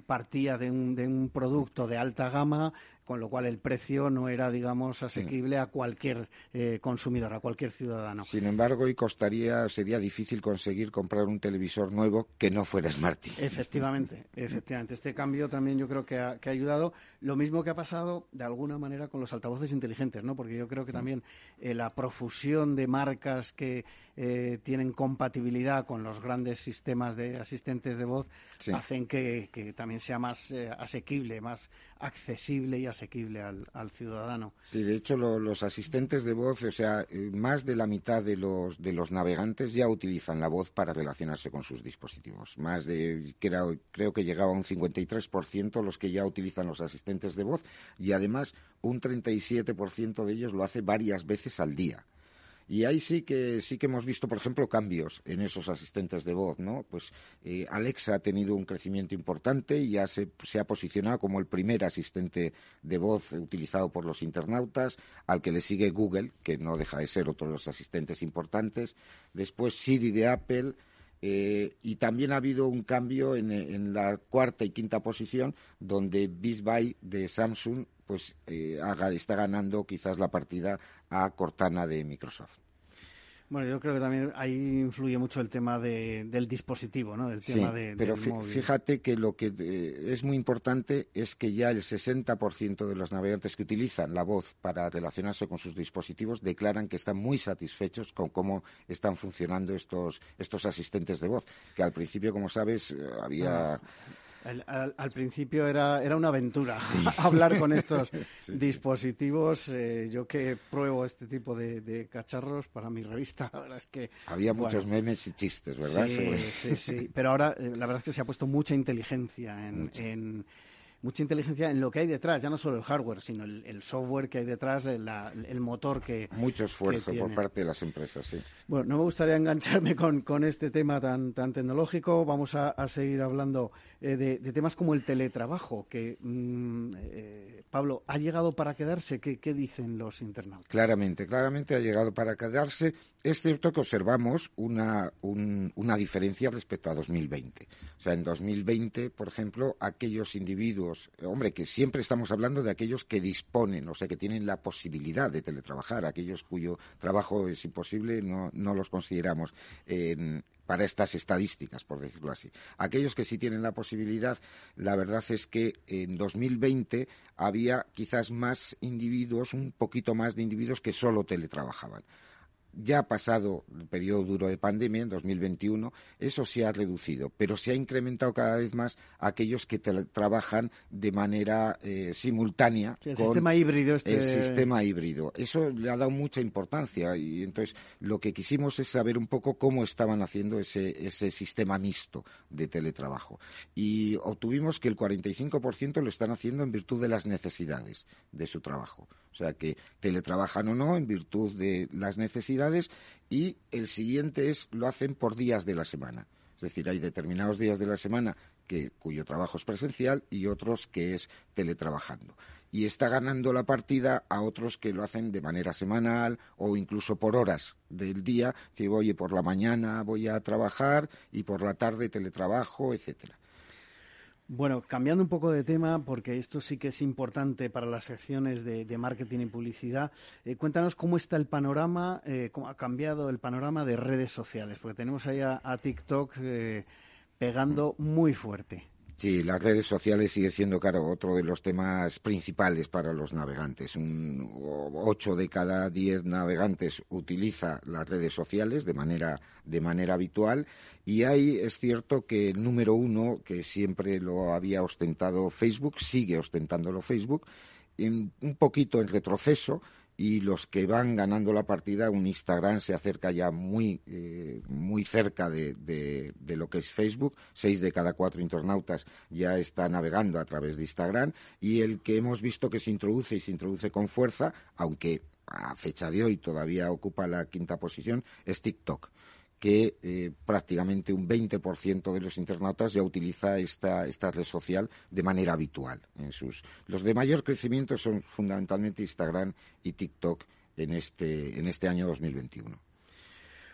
partía de un, de un producto de alta gama con lo cual el precio no era, digamos, asequible a cualquier eh, consumidor, a cualquier ciudadano. Sin embargo, y costaría, sería difícil conseguir comprar un televisor nuevo que no fuera Smart TV. Efectivamente, efectivamente. Este cambio también yo creo que ha, ayudado. Lo mismo que ha pasado, de alguna manera, con los altavoces inteligentes, ¿no? Porque yo creo que mm. también eh, la profusión de marcas que eh, tienen compatibilidad con los grandes sistemas de asistentes de voz hacen que, que, también sea más asequible, más accesible y asequible al, ciudadano. Sí, de hecho los asistentes de voz, o sea, eh, más de la mitad de los, de los navegantes ya utilizan la voz para relacionarse con sus dispositivos. Más de, creo, creo que llegaba a un 53% los que ya utilizan los asistentes de voz y además un 37% de ellos lo hace varias veces al día. Y ahí sí que sí que hemos visto, por ejemplo, cambios en esos asistentes de voz, ¿no? Pues eh, Alexa ha tenido un crecimiento importante y ya se, se, ha posicionado como el primer asistente de voz utilizado por los internautas, al que le sigue Google, que no deja de ser otro de los asistentes importantes. Después Siri de Apple. Eh, y también ha habido un cambio en, en, la cuarta y quinta posición, donde Beats de Samsung pues eh, está ganando quizás la partida a Cortana de Microsoft. Bueno, yo creo que también ahí influye mucho el tema del dispositivo, ¿no? sí, pero fíjate que lo que eh, es muy importante es que ya el 60% de los navegantes que utilizan la voz para relacionarse con sus dispositivos declaran que están muy satisfechos con cómo están funcionando estos, estos asistentes de voz, que al principio, como sabes, eh, había... Ah. Al, principio era, era una aventura hablar con estos dispositivos. Eh, yo que pruebo este tipo de, cacharros para mi revista, la verdad es que... Había muchos memes y chistes, ¿verdad? Sí, sí, sí. Pero ahora eh, la verdad es que se ha puesto mucha inteligencia en mucha inteligencia en lo que hay detrás, ya no solo el hardware, sino el, software que hay detrás, el, motor que. Mucho esfuerzo por parte de las empresas, sí. Bueno, no me gustaría engancharme con, con este tema tan, tan tecnológico. Vamos a, seguir hablando eh, de, temas como el teletrabajo, que, mm, eh, Pablo, ¿ha llegado para quedarse? ¿Qué, ¿Qué dicen los internautas? Claramente, claramente ha llegado para quedarse. Es cierto que observamos una, una diferencia respecto a 2020. O sea, en 2020, por ejemplo, aquellos individuos, hombre, que siempre estamos hablando de aquellos que disponen, o sea, que tienen la posibilidad de teletrabajar, aquellos cuyo trabajo es imposible, no, no los consideramos. Para estas estadísticas, por decirlo así. Aquellos que sí tienen la posibilidad, la verdad es que en 2020 había quizás más individuos, un poquito más de individuos que solo teletrabajaban ya ha pasado el periodo duro de pandemia, en 2021, eso se ha reducido, pero se ha incrementado cada vez más aquellos que trabajan de manera eh, simultánea el sistema híbrido. Este... El sistema híbrido. Eso le ha dado mucha importancia y entonces lo que quisimos es saber un poco cómo estaban haciendo ese, ese sistema mixto de teletrabajo. Y obtuvimos que el 45% lo están haciendo en virtud de las necesidades de su trabajo. O sea que teletrabajan o no en virtud de las necesidades y el siguiente es lo hacen por días de la semana. Es decir, hay determinados días de la semana que, cuyo trabajo es presencial y otros que es teletrabajando. Y está ganando la partida a otros que lo hacen de manera semanal o incluso por horas del día. Si oye, por la mañana voy a trabajar y por la tarde teletrabajo, etcétera. Bueno, cambiando un poco de tema, porque esto sí que es importante para las secciones de, marketing y publicidad, eh, cuéntanos cómo está el panorama, eh, cómo ha cambiado el panorama de redes sociales, porque tenemos ahí a, TikTok eh, pegando muy fuerte. Sí, las redes sociales sigue siendo, claro, otro de los temas principales para los navegantes. Un ocho de cada diez navegantes utiliza las redes sociales de manera, de manera habitual y ahí es cierto que el número uno, que siempre lo había ostentado Facebook, sigue ostentándolo Facebook, un poquito en retroceso y los que van ganando la partida, un Instagram se acerca ya muy, eh, muy cerca de, de, lo que es Facebook. Seis de cada cuatro internautas ya está navegando a través de Instagram. Y el que hemos visto que se introduce y se introduce con fuerza, aunque a fecha de hoy todavía ocupa la quinta posición, es TikTok que eh, prácticamente un 20% de los internautas ya utiliza esta, esta red social de manera habitual. En sus, los de mayor crecimiento son fundamentalmente Instagram y TikTok en este, en este año 2021.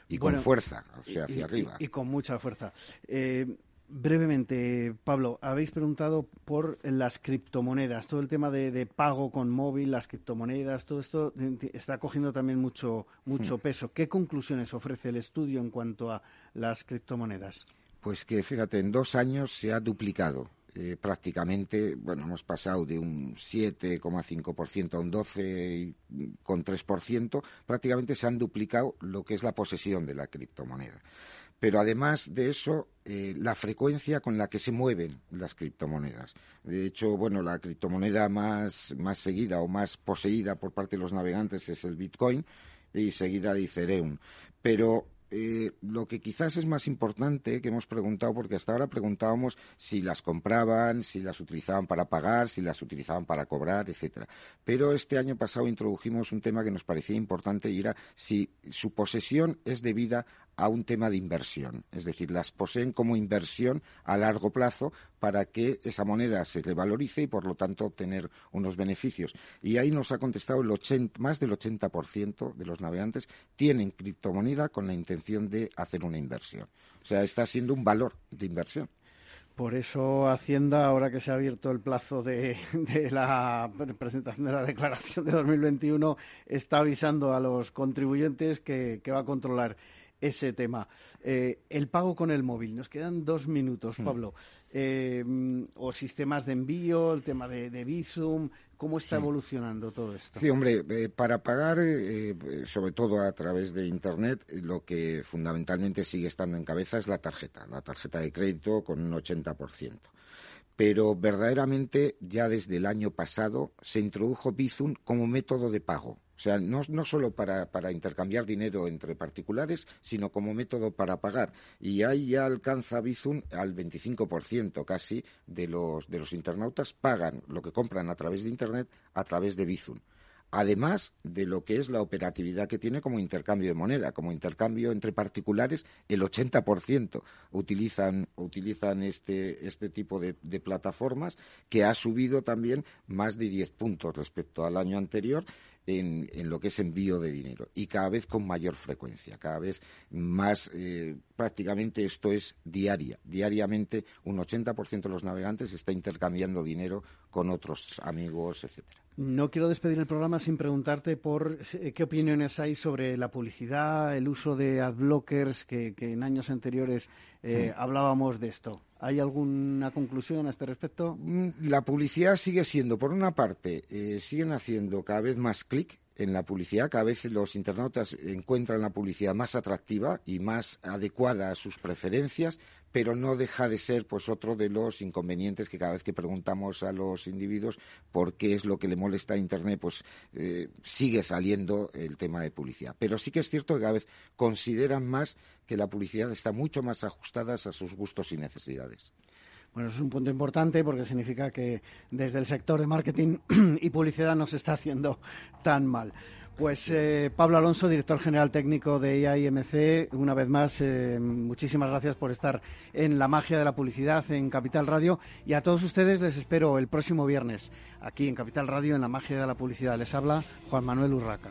Y con fuerza, o sea, hacia arriba. Y, con mucha fuerza. Eh, Brevemente, Pablo, habéis preguntado por las criptomonedas, todo el tema de, pago con móvil, las criptomonedas, todo esto está cogiendo también mucho, mucho hmm. peso. ¿Qué conclusiones ofrece el estudio en cuanto a las criptomonedas? Pues que, fíjate, en dos años se ha duplicado eh, prácticamente, bueno, hemos pasado de un 7,5% a un 12,3%, prácticamente se han duplicado lo que es la posesión de la criptomoneda pero además de eso, eh, la frecuencia con la que se mueven las criptomonedas. De hecho, bueno, la criptomoneda más, seguida o más poseída por parte de los navegantes es el Bitcoin y seguida de Ethereum. Pero eh, lo que quizás es más importante que hemos preguntado, porque hasta ahora preguntábamos si las compraban, si las utilizaban para pagar, si las utilizaban para cobrar, etcétera. Pero este año pasado introdujimos un tema que nos parecía importante y era si su posesión es debida a un tema de inversión. Es decir, las poseen como inversión a largo plazo para que esa moneda se revalorice y, por lo tanto, obtener unos beneficios. Y ahí nos ha contestado el 80, más del 80% de los navegantes tienen criptomoneda con la intención de hacer una inversión. O sea, está siendo un valor de inversión. Por eso Hacienda, ahora que se ha abierto el plazo de, la presentación de la declaración de 2021, está avisando a los contribuyentes que va a controlar ese tema. Eh, el pago con el móvil. Nos quedan dos minutos, hmm. Pablo. Eh, o sistemas de envío, el tema de, de Bizum. ¿Cómo está evolucionando todo esto? Sí, hombre, eh, para pagar, sobre todo a través de Internet, lo que fundamentalmente sigue estando en cabeza es la tarjeta, la tarjeta de crédito con un 80% pero verdaderamente ya desde el año pasado se introdujo Bizum como método de pago. Sea, no, no solo para, para, intercambiar dinero entre particulares, sino como método para pagar. Y ahí ya alcanza Bizum al 25% casi de los, de los internautas pagan lo que compran a través de Internet a través de Bizum además de lo que es la operatividad que tiene como intercambio de moneda, como intercambio entre particulares, el 80% utilizan, utilizan este, este tipo de, plataformas, que ha subido también más de 10 puntos respecto al año anterior en, lo que es envío de dinero y cada vez con mayor frecuencia, cada vez más, eh, prácticamente esto es diaria. Diariamente un 80% de los navegantes está intercambiando dinero con otros amigos, etcétera. No quiero despedir el programa sin preguntarte por eh, qué opiniones hay sobre la publicidad, el uso de adblockers, que, que en años anteriores eh, hablábamos de esto. ¿Hay alguna conclusión a este respecto? Mm, la publicidad sigue siendo, por una parte, eh, siguen haciendo cada vez más clic en la publicidad. Cada vez los internautas encuentran la publicidad más atractiva y más adecuada a sus preferencias, pero no deja de ser pues otro de los inconvenientes que cada vez que preguntamos a los individuos por qué es lo que le molesta a Internet, pues eh, sigue saliendo el tema de publicidad. Pero sí que es cierto que cada vez consideran más que la publicidad está mucho más ajustada a sus gustos y necesidades. Bueno, eso es un punto importante porque significa que desde el sector de marketing y publicidad no se está haciendo tan mal. Pues eh, Pablo Alonso, director general técnico de IAIMC, una vez más, eh, muchísimas gracias por estar en la magia de la publicidad en Capital Radio y a todos ustedes les espero el próximo viernes aquí en Capital Radio en la magia de la publicidad. Les habla Juan Manuel Urraca.